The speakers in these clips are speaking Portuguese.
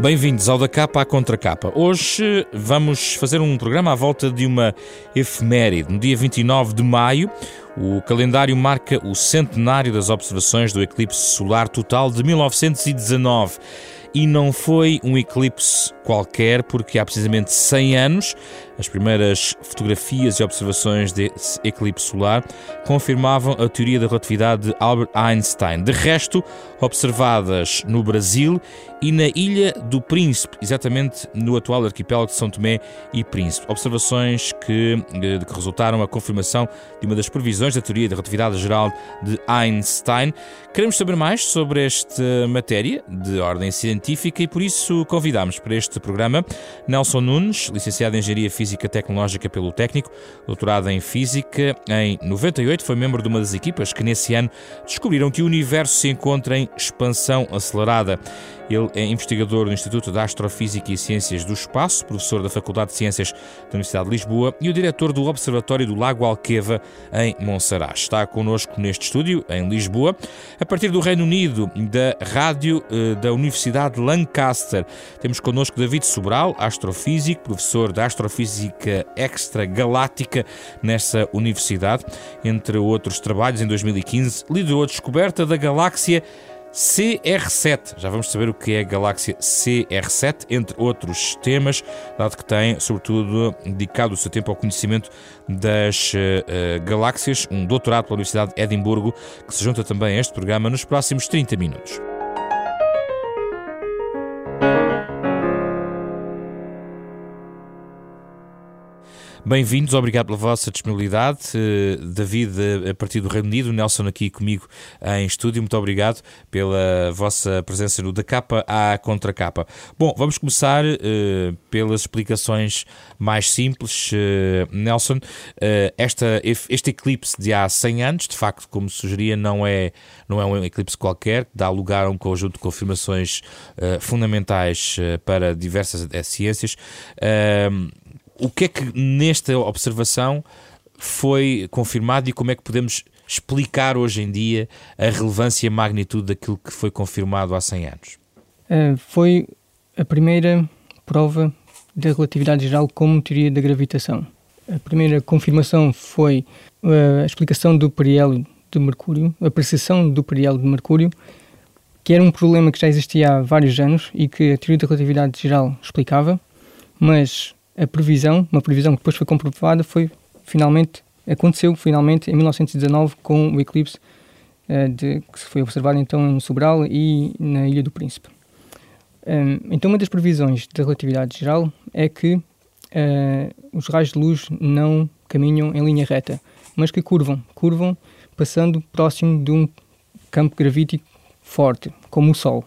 Bem-vindos ao Da Capa à Contra Capa. Hoje vamos fazer um programa à volta de uma efeméride. No dia 29 de maio, o calendário marca o centenário das observações do eclipse solar total de 1919. E não foi um eclipse qualquer, porque há precisamente 100 anos as primeiras fotografias e observações desse eclipse solar confirmavam a teoria da relatividade de Albert Einstein. De resto, observadas no Brasil e na Ilha do Príncipe, exatamente no atual arquipélago de São Tomé e Príncipe. Observações que, eh, que resultaram a confirmação de uma das previsões da teoria da relatividade geral de Einstein. Queremos saber mais sobre esta matéria de ordem científica e por isso convidamos para este programa Nelson Nunes, licenciado em Engenharia Física Tecnológica pelo Técnico, doutorado em Física. Em 98 foi membro de uma das equipas que nesse ano descobriram que o universo se encontra em expansão acelerada. Ele é investigador do Instituto de Astrofísica e Ciências do Espaço, professor da Faculdade de Ciências da Universidade de Lisboa e o diretor do Observatório do Lago Alqueva, em Monsaraz. Está connosco neste estúdio, em Lisboa, a partir do Reino Unido, da Rádio eh, da Universidade de Lancaster. Temos connosco David Sobral, astrofísico, professor de Astrofísica Extragaláctica nessa universidade. Entre outros trabalhos, em 2015, liderou a descoberta da galáxia CR7. Já vamos saber o que é a galáxia CR7, entre outros temas, dado que tem, sobretudo, dedicado o seu tempo ao conhecimento das uh, galáxias, um doutorado pela Universidade de Edimburgo, que se junta também a este programa nos próximos 30 minutos. Bem-vindos, obrigado pela vossa disponibilidade. Uh, David, a partir do Reino Unido, Nelson aqui comigo em estúdio, muito obrigado pela vossa presença no Da Capa à Contra Capa. Bom, vamos começar uh, pelas explicações mais simples. Nelson, esta, este eclipse de há 100 anos, de facto, como sugeria, não é, não é um eclipse qualquer, dá lugar a um conjunto de confirmações fundamentais para diversas ciências o que é que nesta observação foi confirmado e como é que podemos explicar hoje em dia a relevância e a magnitude daquilo que foi confirmado há 100 anos? Uh, foi a primeira prova da relatividade geral como teoria da gravitação. A primeira confirmação foi uh, a explicação do periélio de Mercúrio, a percepção do periélio de Mercúrio, que era um problema que já existia há vários anos e que a teoria da relatividade geral explicava, mas a previsão, uma previsão que depois foi comprovada, foi finalmente aconteceu finalmente em 1919 com o eclipse uh, de, que foi observado então no Sobral e na Ilha do Príncipe. Um, então, uma das previsões da relatividade geral é que uh, os raios de luz não caminham em linha reta, mas que curvam, curvam passando próximo de um campo gravítico forte, como o Sol.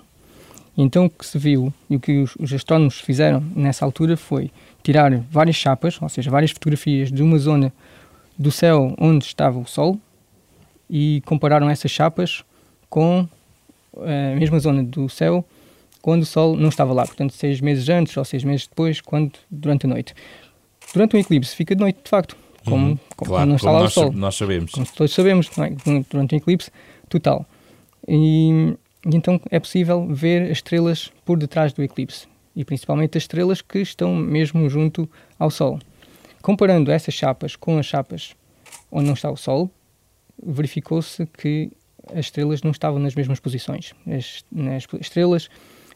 Então o que se viu e o que os, os astrónomos fizeram nessa altura foi tirar várias chapas, ou seja, várias fotografias de uma zona do céu onde estava o Sol e compararam essas chapas com eh, a mesma zona do céu quando o Sol não estava lá, portanto, seis meses antes ou seis meses depois, quando durante a noite. Durante um eclipse fica de noite, de facto, como, uhum, como claro, não está como lá nós, o Sol. Nós sabemos. Como todos sabemos, é? durante um eclipse total. E, e então é possível ver as estrelas por detrás do eclipse e principalmente as estrelas que estão mesmo junto ao Sol. Comparando essas chapas com as chapas onde não está o Sol, verificou-se que as estrelas não estavam nas mesmas posições. As, as, estrelas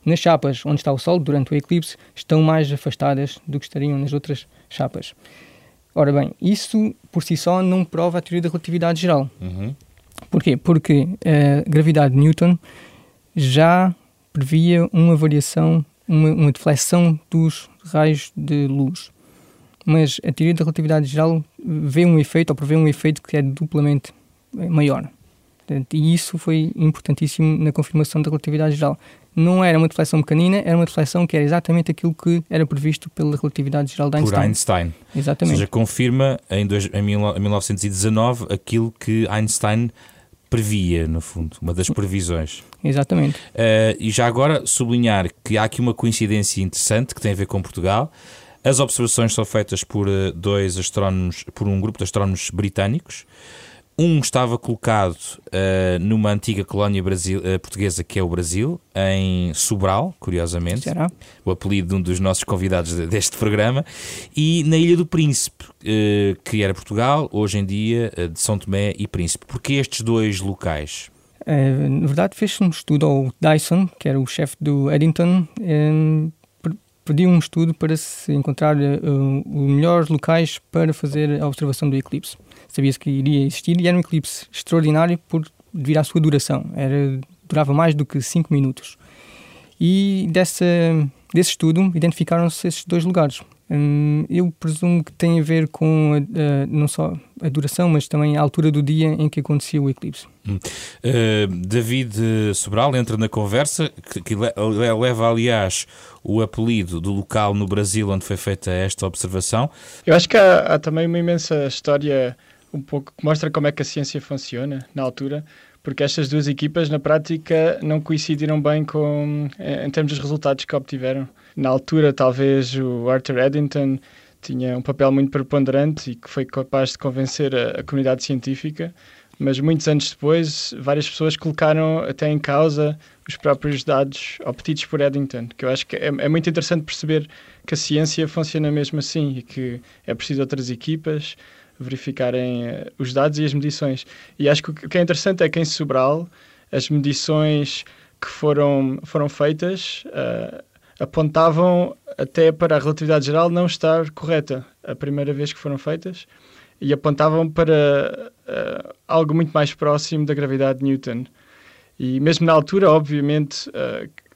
nas chapas onde está o Sol durante o eclipse estão mais afastadas do que estariam nas outras chapas. Ora bem, isso por si só não prova a teoria da relatividade geral. Uhum. Porquê? Porque a gravidade de Newton já previa uma variação uma, uma deflexão dos raios de luz. Mas a teoria da relatividade geral vê um efeito, ou prevê um efeito que é duplamente maior. E isso foi importantíssimo na confirmação da relatividade geral. Não era uma deflexão pequenina, era uma deflexão que era exatamente aquilo que era previsto pela relatividade geral de Einstein. Por Einstein. Exatamente. Ou seja, confirma em, dois, em 1919 aquilo que Einstein previa, no fundo, uma das previsões. Exatamente. Uh, e já agora sublinhar que há aqui uma coincidência interessante que tem a ver com Portugal. As observações são feitas por uh, dois astrónomos, por um grupo de astrónomos britânicos. Um estava colocado uh, numa antiga colónia Brasil, uh, portuguesa que é o Brasil, em Sobral, curiosamente. Será? O apelido de um dos nossos convidados deste programa. E na Ilha do Príncipe, uh, que era Portugal, hoje em dia de São Tomé e Príncipe. Porquê estes dois locais? Na verdade, fez um estudo ao Dyson, que era o chefe do Eddington, pediu um estudo para se encontrar os melhores locais para fazer a observação do eclipse sabia-se que iria existir e era um eclipse extraordinário por devido à sua duração. Era, durava mais do que 5 minutos. E dessa, desse estudo identificaram-se esses dois lugares. Hum, eu presumo que tem a ver com a, a, não só a duração, mas também a altura do dia em que acontecia o eclipse. Hum. Uh, David Sobral entra na conversa, que, que, leva, aliás, o apelido do local no Brasil onde foi feita esta observação. Eu acho que há, há também uma imensa história um pouco que mostra como é que a ciência funciona na altura, porque estas duas equipas na prática não coincidiram bem com em termos dos resultados que obtiveram. Na altura, talvez o Arthur Eddington tinha um papel muito preponderante e que foi capaz de convencer a, a comunidade científica, mas muitos anos depois, várias pessoas colocaram até em causa os próprios dados obtidos por Eddington, que eu acho que é, é, muito interessante perceber que a ciência funciona mesmo assim e que é preciso outras equipas, verificarem uh, os dados e as medições. E acho que o que é interessante é que em Sobral as medições que foram, foram feitas uh, apontavam até para a relatividade geral não estar correta a primeira vez que foram feitas e apontavam para uh, algo muito mais próximo da gravidade de Newton. E mesmo na altura, obviamente,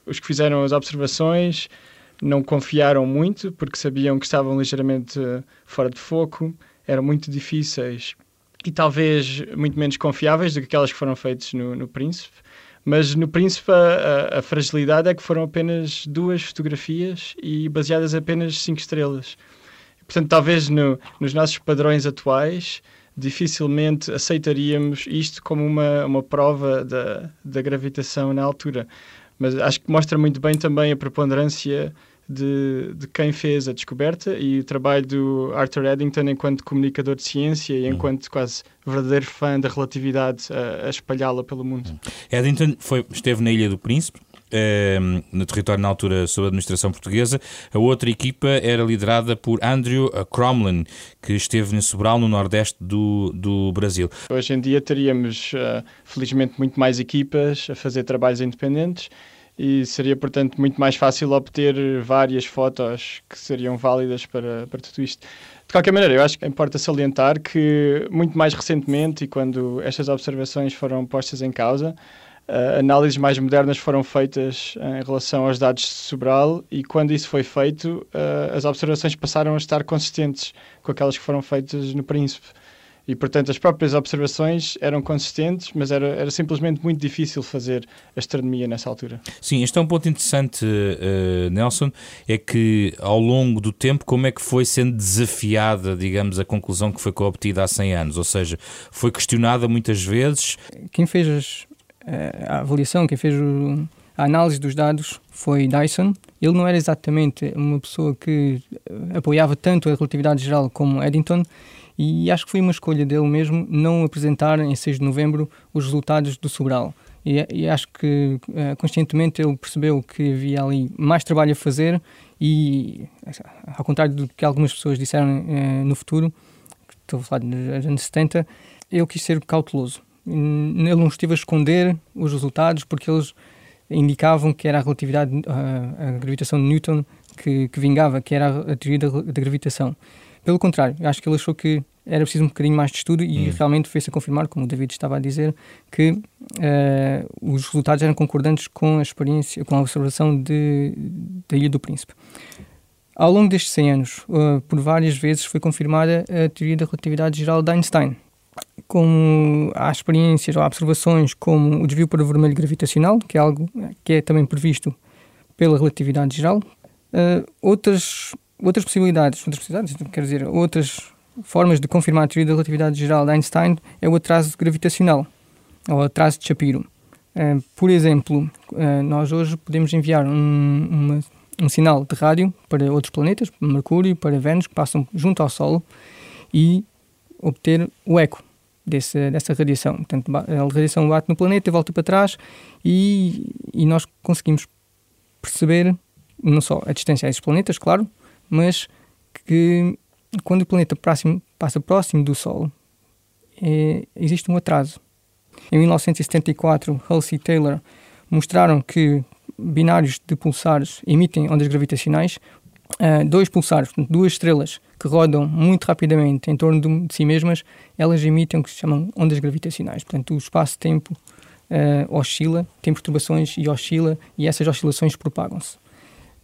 os que fizeram as observações não confiaram muito porque sabiam que estavam ligeiramente fora de foco eram muito difíceis e talvez muito menos confiáveis do que aquelas que foram feitas no, no Príncipe. Mas no Príncipe a, a, fragilidade é que foram apenas duas fotografias e baseadas apenas cinco estrelas. Portanto, talvez no, nos nossos padrões atuais dificilmente aceitaríamos isto como uma, uma prova da, da gravitação na altura. Mas acho que mostra muito bem também a preponderância de, de, quem fez a descoberta e o trabalho do Arthur Eddington enquanto comunicador de ciência e uhum. enquanto quase verdadeiro fã da relatividade a, a espalhá-la pelo mundo. Uhum. Eddington foi, esteve na Ilha do Príncipe, ehm, no território na altura sob a administração portuguesa. A outra equipa era liderada por Andrew Cromlin, que esteve em Sobral, no nordeste do, do Brasil. Hoje em dia teríamos, uh, felizmente, muito mais equipas a fazer trabalhos independentes e seria, portanto, muito mais fácil obter várias fotos que seriam válidas para, para tudo isto. De qualquer maneira, eu acho que importa salientar que, muito mais recentemente, e quando estas observações foram postas em causa, uh, análises mais modernas foram feitas em relação aos dados de Sobral e quando isso foi feito, uh, as observações passaram a estar consistentes com aquelas que foram feitas no Príncipe. E, portanto, as próprias observações eram consistentes, mas era, era simplesmente muito difícil fazer astronomia nessa altura. Sim, este é um ponto interessante, uh, Nelson, é que ao longo do tempo, como é que foi sendo desafiada, digamos, a conclusão que foi obtida há 100 anos? Ou seja, foi questionada muitas vezes. Quem fez as, eh, a avaliação, quem fez o, a análise dos dados foi Dyson. Ele não era exatamente uma pessoa que apoiava tanto a relatividade geral como Eddington e acho que foi uma escolha dele mesmo não apresentar em 6 de novembro os resultados do Sobral. E, e acho que uh, conscientemente ele percebeu que havia ali mais trabalho a fazer e, ao contrário do que algumas pessoas disseram uh, no futuro, estou a falar dos anos 70, ele quis ser cauteloso. Ele não esteve a esconder os resultados porque eles indicavam que era a relatividade, a, a gravitação de Newton que, que, vingava, que era a teoria da, da gravitação. Pelo contrário, acho que ele achou que era preciso um bocadinho mais de estudo e hum. realmente fez-se a confirmar, como o David estava a dizer, que uh, os resultados eram concordantes com a experiência, com a observação de, da Ilha do Príncipe. Ao longo destes 100 anos, uh, por várias vezes foi confirmada a teoria da relatividade geral de Einstein, como há experiências ou observações como o desvio para o vermelho gravitacional, que é algo que é também previsto pela relatividade geral. Uh, outras outras possibilidades, outras possibilidades, quer dizer, outras formas de confirmar a teoria da relatividade geral de Einstein é o atraso gravitacional, ou atraso de Shapiro. Uh, por exemplo, uh, nós hoje podemos enviar um, uma, um sinal de rádio para outros planetas, para Mercúrio, para Vênus, que passam junto ao Sol, e obter o eco. desse, dessa radiação. Portanto, a radiação bate no planeta, volta para trás e, e nós conseguimos perceber não só a distância a esses planetas, claro, mas que quando o planeta próximo, passa próximo do Sol, é, existe um atraso. Em 1974, Halsey e Taylor mostraram que binários de pulsares emitem ondas gravitacionais. Uh, dois pulsares, duas estrelas que rodam muito rapidamente em torno de, si mesmas, elas emitem o que se chamam ondas gravitacionais. Portanto, o espaço-tempo uh, oscila, tem perturbações e oscila, e essas oscilações propagam-se.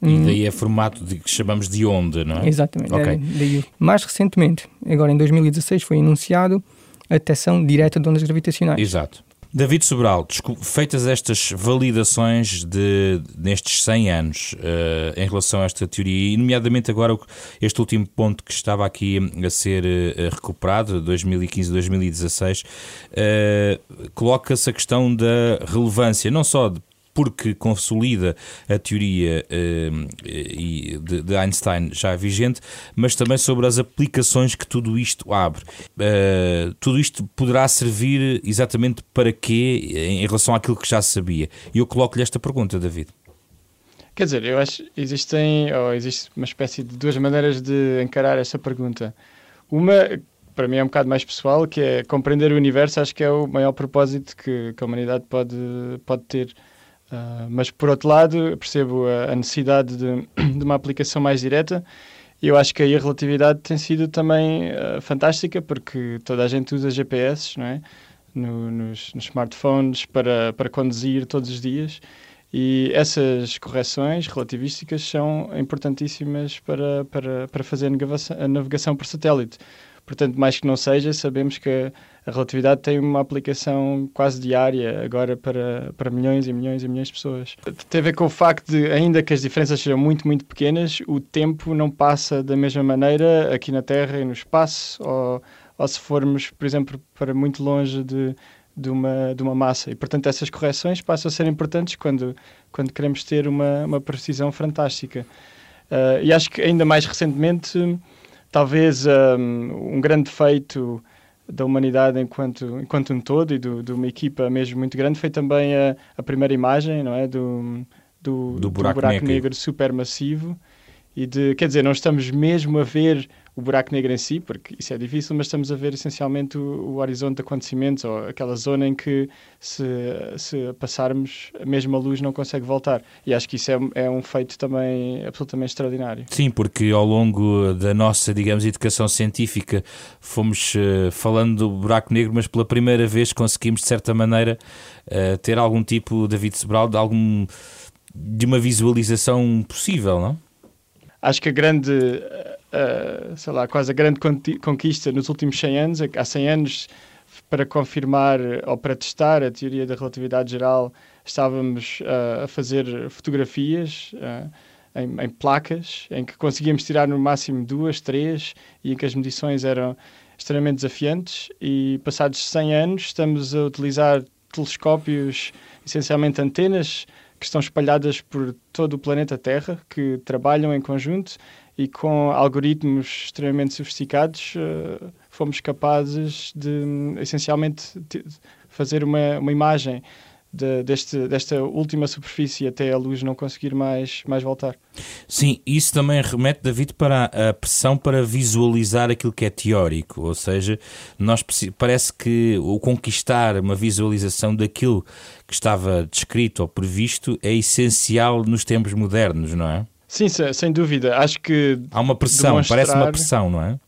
E daí é formato de, que chamamos de onda, não é? Exatamente. Okay. É, daí. Mais recentemente, agora em 2016, foi anunciado a detecção direta de ondas gravitacionais. Exato. David Sobral, feitas estas validações de, nestes 100 anos uh, em relação a esta teoria, e nomeadamente agora este último ponto que estava aqui a ser uh, recuperado, 2015-2016, uh, coloca-se a questão da relevância, não só de porque consolida a teoria uh, de, Einstein já vigente, mas também sobre as aplicações que tudo isto abre. Uh, tudo isto poderá servir exatamente para quê em relação àquilo que já sabia? E eu coloco-lhe esta pergunta, David. Quer dizer, eu acho que existem, ou existe uma espécie de duas maneiras de encarar essa pergunta. Uma, para mim é um bocado mais pessoal, que é compreender o universo, acho que é o maior propósito que, que a humanidade pode, pode ter Uh, mas por outro lado, percebo a, a necessidade de, de, uma aplicação mais direta. E eu acho que aí a relatividade tem sido também uh, fantástica, porque toda a gente usa GPS não é? No, nos, nos, smartphones para, para conduzir todos os dias. E essas correções relativísticas são importantíssimas para, para, para fazer a navegação, por satélite. Portanto, mais que não seja, sabemos que a relatividade tem uma aplicação quase diária agora para, para milhões e milhões e milhões de pessoas. Tem a ver com o facto de, ainda que as diferenças sejam muito, muito pequenas, o tempo não passa da mesma maneira aqui na Terra e no espaço, ou, ou se formos, por exemplo, para muito longe de, de, uma, de uma massa. E, portanto, essas correções passam a ser importantes quando, quando queremos ter uma, uma precisão fantástica. Uh, e acho que ainda mais recentemente, talvez um, um grande feito da humanidade enquanto, enquanto um todo e do, de uma equipa mesmo muito grande foi também a, a primeira imagem não é do, do, do buraco, do buraco negro. negro supermassivo e de, quer dizer, não estamos mesmo a ver o buraco negro em si, porque isso é difícil, mas estamos a ver essencialmente o, o horizonte de acontecimentos ou aquela zona em que se, se passarmos a mesma luz não consegue voltar. E acho que isso é, é um feito também absolutamente extraordinário. Sim, porque ao longo da nossa, digamos, educação científica fomos uh, falando do buraco negro, mas pela primeira vez conseguimos, de certa maneira, uh, ter algum tipo, David Sobral, de algum de uma visualização possível, não? acho que a grande, uh, sei lá, quase a grande conquista nos últimos 100 anos, há 100 anos, para confirmar ou para testar a teoria da relatividade geral, estávamos uh, a fazer fotografias uh, em, em, placas, em que conseguíamos tirar no máximo duas, três, e em que as medições eram extremamente desafiantes. E passados 100 anos, estamos a utilizar telescópios, essencialmente antenas, que estão espalhadas por todo o planeta Terra, que trabalham em conjunto e com algoritmos extremamente sofisticados uh, fomos capazes de, essencialmente, de fazer uma, uma imagem de, deste, desta última superfície até a luz não conseguir mais, mais voltar. Sim, isso também remete, David, para a pressão para visualizar aquilo que é teórico, ou seja, nós parece que o conquistar uma visualização daquilo que estava descrito ou previsto é essencial nos tempos modernos, não é? Sim, sem dúvida. Acho que. Há uma pressão, demonstrar... parece uma pressão, não é?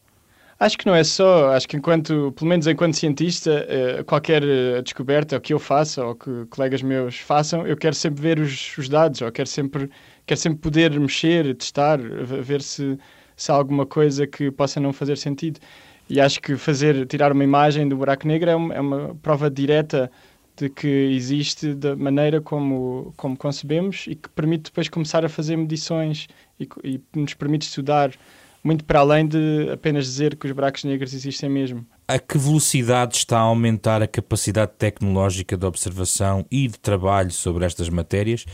Acho que não é só, acho que enquanto, pelo menos enquanto cientista, eh, qualquer eh, descoberta que eu faça ou que colegas meus façam, eu quero sempre ver os, os dados, ou quero sempre, quero sempre poder mexer, testar, ver se, se há alguma coisa que possa não fazer sentido. E acho que fazer, tirar uma imagem do buraco negro é uma, é uma prova direta de que existe da maneira como, como concebemos e que permite depois começar a fazer medições e, e nos permite estudar muito para além de apenas dizer que os buracos negros existem mesmo. A que velocidade está a aumentar a capacidade tecnológica de observação e de trabalho sobre estas matérias?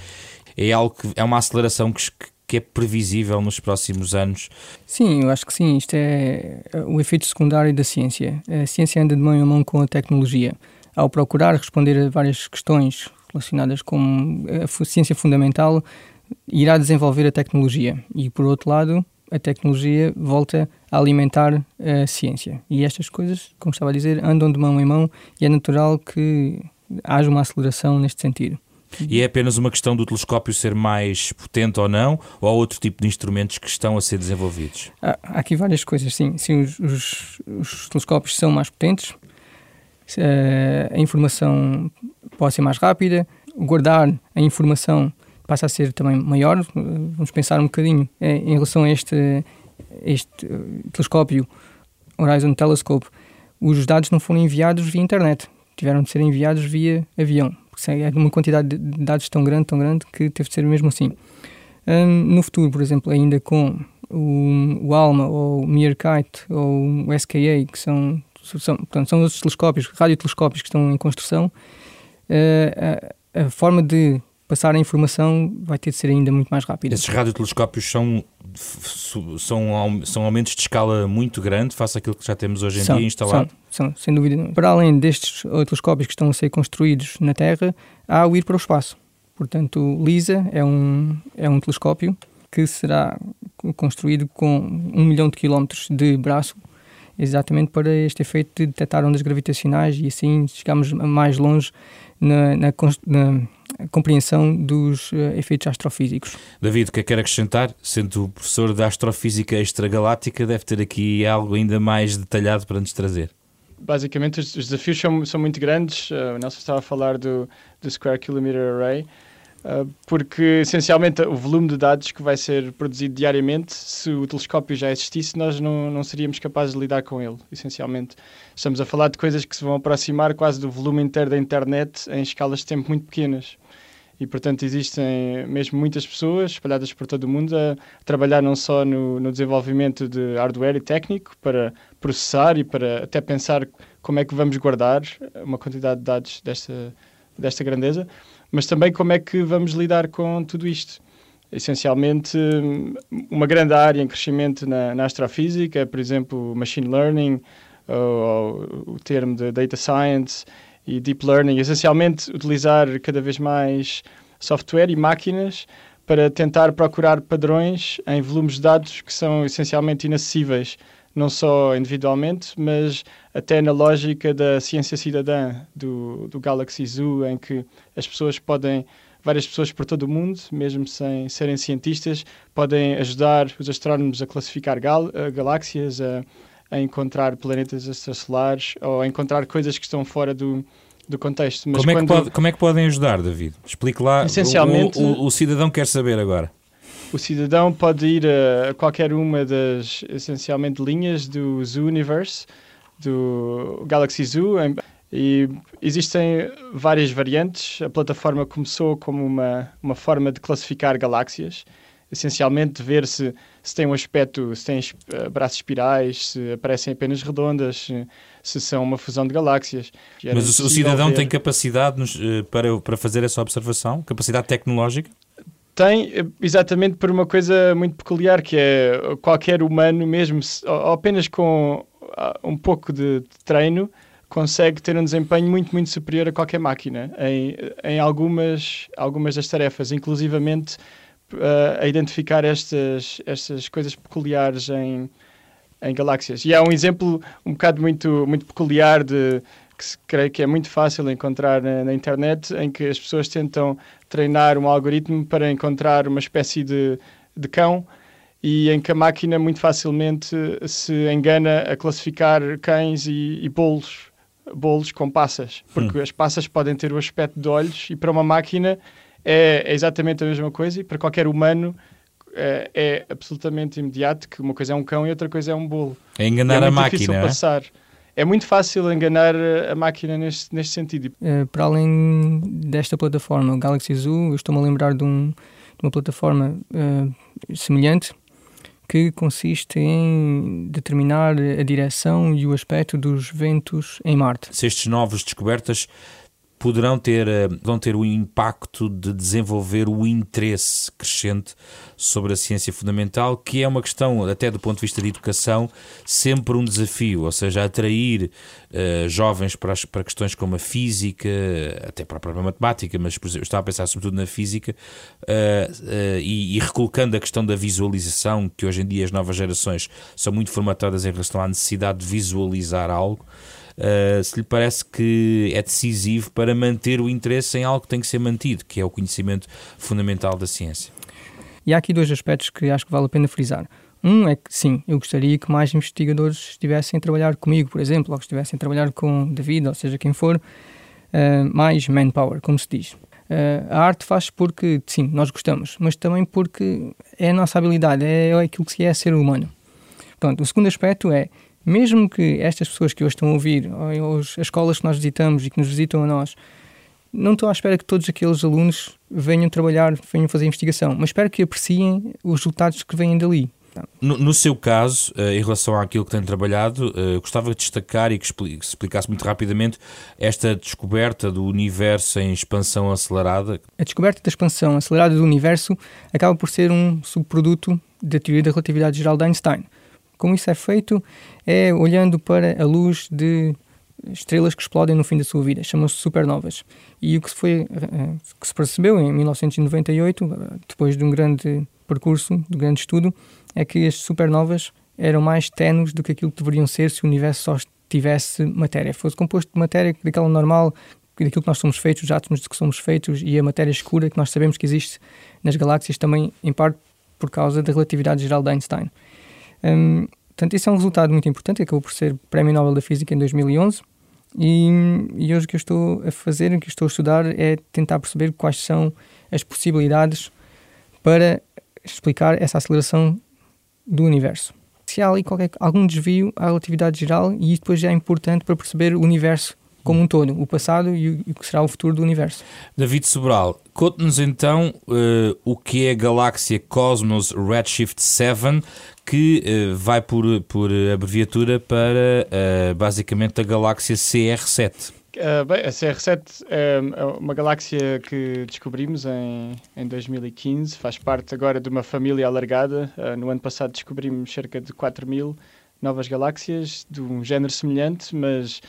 É algo que é uma aceleração que, que é previsível nos próximos anos? Sim, eu acho que sim. Isto é o efeito secundário da ciência. A ciência anda de mão a mão com a tecnologia. Ao procurar responder a várias questões relacionadas com a ciência fundamental, irá desenvolver a tecnologia. E, por outro lado, a tecnologia volta a alimentar a ciência. E estas coisas, como estava a dizer, andam de mão em mão e é natural que haja uma aceleração neste sentido. E é apenas uma questão do telescópio ser mais potente ou não, ou há outro tipo de instrumentos que estão a ser desenvolvidos? Há, aqui várias coisas, sim. sim os, os, os telescópios são mais potentes, a informação pode ser mais rápida, guardar a informação passa a ser também maior. Vamos pensar um bocadinho eh, em relação a este, este eh, telescópio Horizon Telescope. Os dados não foram enviados via internet, tiveram de ser enviados via avião é uma quantidade de dados tão grande, tão grande, que teve de ser mesmo assim. Um, no futuro, por exemplo, ainda com o, o ALMA ou o MeerKite ou o SKA, que são, são, portanto, são os telescópios, radiotelescópios que estão em construção, uh, a, a forma de passar a informação vai ter de ser ainda muito mais rápida. Esses radiotelescópios são, são, são aumentos de escala muito grande face àquilo que já temos hoje em são, dia instalado? São, são, sem dúvida. Para além destes telescópios que estão a ser construídos na Terra, há o ir para o espaço. Portanto, LISA é um, é um telescópio que será construído com um milhão de quilómetros de braço, exatamente para este efeito de detectar ondas gravitacionais e assim chegamos mais longe na, na, na compreensão dos uh, efeitos astrofísicos. David, o que é que quer acrescentar? Sendo professor de astrofísica extragaláctica, deve ter aqui algo ainda mais detalhado para nos trazer. Basicamente, os, os desafios são, são muito grandes. Uh, o Nelson estava a falar do, do Square Kilometer Array. Ah, porque essencialmente o volume de dados que vai ser produzido diariamente, se o telescópio já existisse, nós não, não seríamos capazes de lidar com ele. Essencialmente, estamos a falar de coisas que se vão aproximar quase do volume inteiro da internet em escalas de tempo muito pequenas. E, portanto, existem mesmo muitas pessoas espalhadas por todo o mundo a trabalhar não só no, no desenvolvimento de hardware e técnico para processar e para até pensar como é que vamos guardar uma quantidade de dados desta, desta grandeza, mas também como é que vamos lidar com tudo isto. Essencialmente, uma grande área em crescimento na, na astrofísica, por exemplo, machine learning, ou, ou, o termo de data science e deep learning, essencialmente utilizar cada vez mais software e máquinas para tentar procurar padrões em volumes de dados que são essencialmente inacessíveis não só individualmente, mas até na lógica da ciência cidadã, do, do Galaxy Zoo, em que as pessoas podem, várias pessoas por todo o mundo, mesmo sem serem cientistas, podem ajudar os astrónomos a classificar gal, a galáxias, a, a encontrar planetas extrasolares ou a encontrar coisas que estão fora do, do contexto. Mas como, é que pode, como é que podem ajudar, David? Explique lá. Essencialmente, o, o, o, cidadão quer saber agora o cidadão pode ir a, qualquer uma das, essencialmente, linhas do Zoo Universe, do Galaxy Zoo, e existem várias variantes. A plataforma começou como uma, uma forma de classificar galáxias, essencialmente ver se, se tem um aspecto, se tem uh, braços espirais, se aparecem apenas redondas, se, se são uma fusão de galáxias. Mas o, cidadão ver... tem capacidade nos, uh, para, para fazer essa observação? Capacidade tecnológica? Tem, exatamente por uma coisa muito peculiar, que é qualquer humano, mesmo se, apenas com ah, um pouco de, de treino, consegue ter um desempenho muito, muito superior a qualquer máquina em, em algumas, algumas das tarefas, inclusivamente uh, a identificar estas, estas coisas peculiares em, em galáxias. E há um exemplo um bocado muito, muito peculiar de que creio que é muito fácil encontrar na, na, internet, em que as pessoas tentam treinar um algoritmo para encontrar uma espécie de, de cão e em que a máquina muito facilmente se engana a classificar cães e, e bolos, bolos com passas, porque hum. as passas podem ter o aspecto de olhos e para uma máquina é, é exatamente a mesma coisa e para qualquer humano é, é, absolutamente imediato que uma coisa é um cão e outra coisa é um bolo. É enganar é a máquina. É? Passar é muito fácil enganar a máquina neste, neste sentido. Uh, para além desta plataforma, o Galaxy Zoo, eu estou-me a lembrar de, um, de uma plataforma uh, semelhante que consiste em determinar a direção e o aspecto dos ventos em Marte. Se estes novos descobertas poderão ter, eh, vão ter o impacto de desenvolver o interesse crescente sobre a ciência fundamental, que é uma questão, até do ponto de vista de educação, sempre um desafio, ou seja, atrair uh, jovens para, as, para questões como a física, até para a própria matemática, mas por exemplo, estava a pensar sobretudo na física, uh, uh, e, e recolocando a questão da visualização, que hoje em dia as novas gerações são muito formatadas em relação à necessidade de visualizar algo uh, se lhe parece que é decisivo para manter o interesse em algo que tem que ser mantido, que é o conhecimento fundamental da ciência. E há aqui dois aspectos que acho que vale a pena frisar. Um é que, sim, eu gostaria que mais investigadores estivessem a trabalhar comigo, por exemplo, ou que estivessem a trabalhar com David, ou seja, quem for, uh, mais manpower, como se diz. Uh, a arte faz porque, sim, nós gostamos, mas também porque é a nossa habilidade, é, é aquilo que é ser humano. Portanto, o segundo aspecto é mesmo que estas pessoas que hoje estão a ouvir, ou as escolas que nós visitamos e que nos visitam a nós, não estou à espera que todos aqueles alunos venham trabalhar, venham fazer investigação, mas espero que apreciem os resultados que vêm dali. No, no, seu caso, uh, em relação àquilo que tem trabalhado, uh, gostava de destacar e que explicasse muito rapidamente esta descoberta do universo em expansão acelerada. A descoberta da expansão acelerada do universo acaba por ser um subproduto da teoria da relatividade geral de Einstein. Como isso é feito? É olhando para a luz de estrelas que explodem no fim da sua vida, chamam-se supernovas. E o que se, foi, eh, que se percebeu em 1998, depois de um grande percurso, de um grande estudo, é que as supernovas eram mais tenues do que aquilo que deveriam ser se o universo só tivesse matéria. Fosse composto de matéria daquela normal, daquilo que nós somos feitos, os átomos de que somos feitos e a matéria escura que nós sabemos que existe nas galáxias também, em parte, por causa da relatividade geral de Einstein. Um, portanto, isso é um resultado muito importante, acabou por ser Prémio Nobel da Física em 2011. E, e hoje o que eu estou a fazer, o que eu estou a estudar, é tentar perceber quais são as possibilidades para explicar essa aceleração do universo. Se há ali qualquer, algum desvio à relatividade geral, e isso depois já é importante para perceber o universo como um todo, o passado e o, e o que será o futuro do universo. David Sobral, conte-nos então uh, o que é a galáxia Cosmos Redshift 7, que uh, vai por, por abreviatura para uh, basicamente a galáxia CR7. Uh, bem, a CR7 é, uma galáxia que descobrimos em, em 2015, faz parte agora de uma família alargada. No ano passado descobrimos cerca de 4 mil novas galáxias de um género semelhante, mas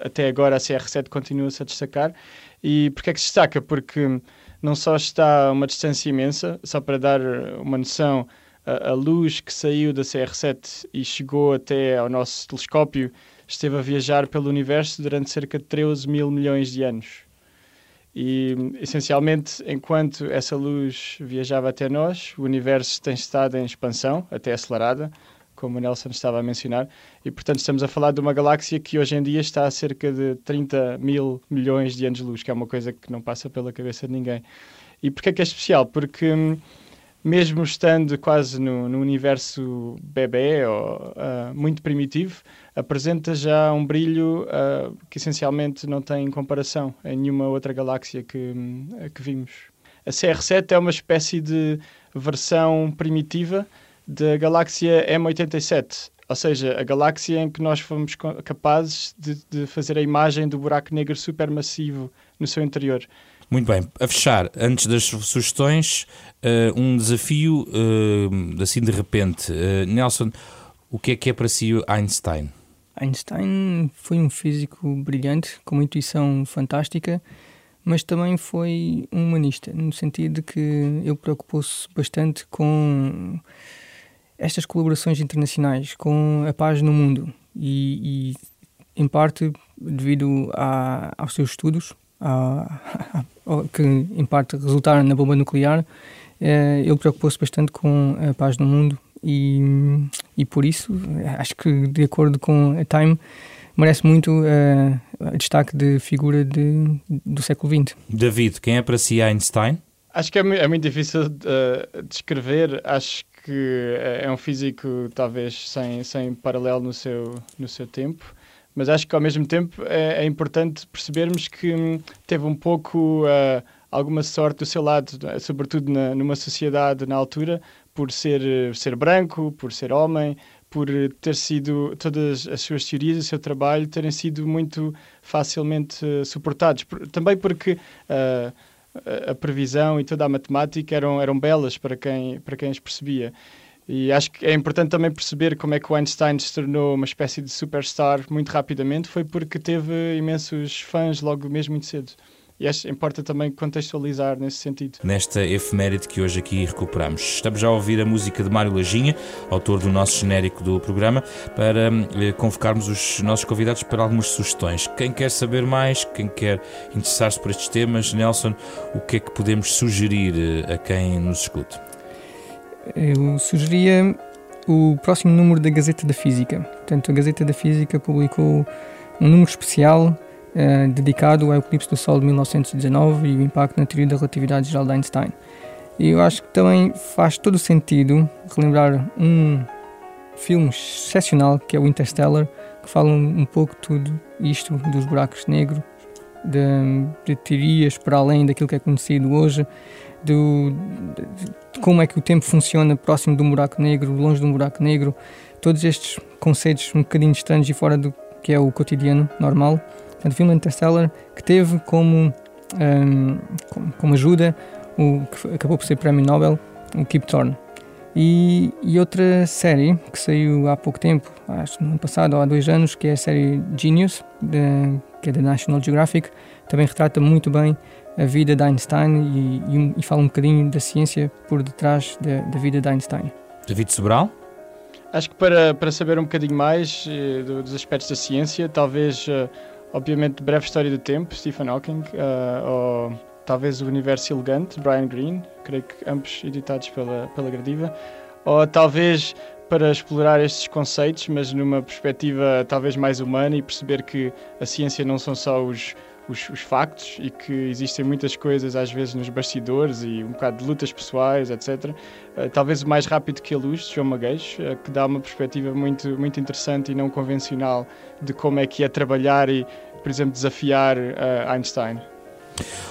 até agora a CR7 continua-se a destacar. E porquê é que se destaca? Porque não só está a uma distância imensa, só para dar uma noção, a, a luz que saiu da CR7 e chegou até ao nosso telescópio esteve a viajar pelo universo durante cerca de 13 mil milhões de anos. E, essencialmente, enquanto essa luz viajava até nós, o universo tem estado em expansão, até acelerada, como o Nelson estava a mencionar, e, portanto, estamos a falar de uma galáxia que hoje em dia está a cerca de 30 mil milhões de anos-luz, que é uma coisa que não passa pela cabeça de ninguém. E porquê é que é especial? Porque hum, mesmo estando quase no, no universo bebê ou uh, muito primitivo, apresenta já um brilho uh, que essencialmente não tem comparação em nenhuma outra galáxia que, uh, que vimos. A CR7 é uma espécie de versão primitiva da galáxia M87, ou seja, a galáxia em que nós fomos capazes de, de fazer a imagem do buraco negro supermassivo no seu interior. Muito bem, a fechar, antes das sugestões, uh, um desafio uh, assim de repente. Uh, Nelson, o que é que é para si Einstein? Einstein foi um físico brilhante, com uma intuição fantástica, mas também foi um humanista, no sentido de que ele preocupou-se bastante com estas colaborações internacionais, com a paz no mundo e, e em parte devido a, aos seus estudos que em parte resultaram na bomba nuclear, eh, ele preocupou-se bastante com a paz no mundo e, e por isso acho que de acordo com a Time merece muito uh, destaque de figura de, do século XX. David, quem é para si Einstein? Acho que é, é muito difícil uh, descrever. Acho que é um físico talvez sem, sem paralelo no seu, no seu tempo mas acho que ao mesmo tempo é, é importante percebermos que hum, teve um pouco uh, alguma sorte do seu lado, é? sobretudo na, numa sociedade na altura, por ser, ser branco, por ser homem, por ter sido todas as suas teorias, o seu trabalho terem sido muito facilmente suportados. Por, também porque uh, a previsão e toda a matemática eram, eram belas para quem, para quem as percebia. E acho que é importante também perceber como é que o Einstein se tornou uma espécie de superstar muito rapidamente, foi porque teve imensos fãs logo mesmo muito cedo. E acho importa também contextualizar nesse sentido. Nesta efeméride que hoje aqui recuperamos. Estamos já a ouvir a música de Mário Lajinha, autor do nosso genérico do programa, para eh, convocarmos os nossos convidados para algumas sugestões. Quem quer saber mais, quem quer interessar-se por estes temas, Nelson, o que é que podemos sugerir eh, a quem nos escute? Eu sugeria o próximo número da Gazeta da Física. Portanto, a Gazeta da Física publicou um número especial eh, dedicado ao eclipse do Sol de 1919 e o impacto na teoria da relatividade geral de Einstein. E eu acho que também faz todo sentido relembrar um filme excepcional que é o Interstellar, que fala um, um pouco tudo isto dos buracos negros, de, de, teorias para além daquilo que é conhecido hoje, do, de, de como é que o tempo funciona próximo de um buraco negro, longe de um buraco negro, todos estes conceitos um bocadinho estranhos e fora do que é o cotidiano normal. Portanto, o filme Interstellar, que teve como, um, como ajuda o que acabou por ser prémio Nobel, o Kip Thorne. E, e, outra série que saiu há pouco tempo, acho no ano passado ou há dois anos, que é a série Genius, de, que é da National Geographic, também retrata muito bem a vida de Einstein e, e, e fala um bocadinho da ciência por detrás da, da vida de Einstein. David Sobral? Acho que para, para saber um bocadinho mais eh, dos aspectos da ciência, talvez eh, obviamente, Breve História do Tempo, Stephen Hawking, uh, ou talvez O Universo Elegante, Brian Greene, creio que ambos editados pela, pela Gradiva, ou talvez para explorar estes conceitos, mas numa perspectiva talvez mais humana e perceber que a ciência não são só os, os, os, factos e que existem muitas coisas às vezes nos bastidores e um bocado de lutas pessoais, etc. Uh, eh, talvez o mais rápido que a luz, João Magueiros, uh, que dá uma perspectiva muito, muito interessante e não convencional de como é que é trabalhar e, por exemplo, desafiar uh, Einstein.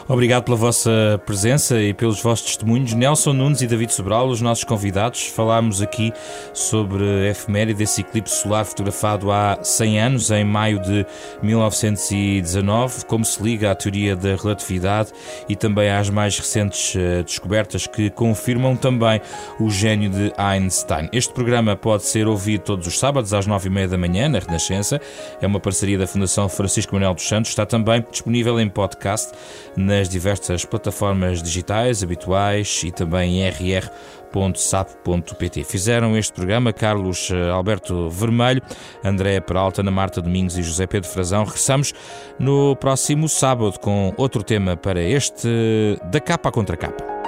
Obrigado pela vossa presença e pelos vossos testemunhos. Nelson Nunes e David Sobral, os nossos convidados, falámos aqui sobre a efeméride desse eclipse solar fotografado há 100 anos, em maio de 1919, como se liga à teoria da relatividade e também às mais recentes eh, descobertas que confirmam também o gênio de Einstein. Este programa pode ser ouvido todos os sábados às 9h30 da manhã, na Renascença. É uma parceria da Fundação Francisco Manuel dos Santos. Está também disponível em podcast nas diversas plataformas digitais habituais e também rr.sap.pt. Fizeram este programa Carlos eh, Alberto Vermelho, André Peralta, Ana Marta Domingos e José Pedro Frazão. Regressamos no próximo sábado com outro tema para este da capa contra capa.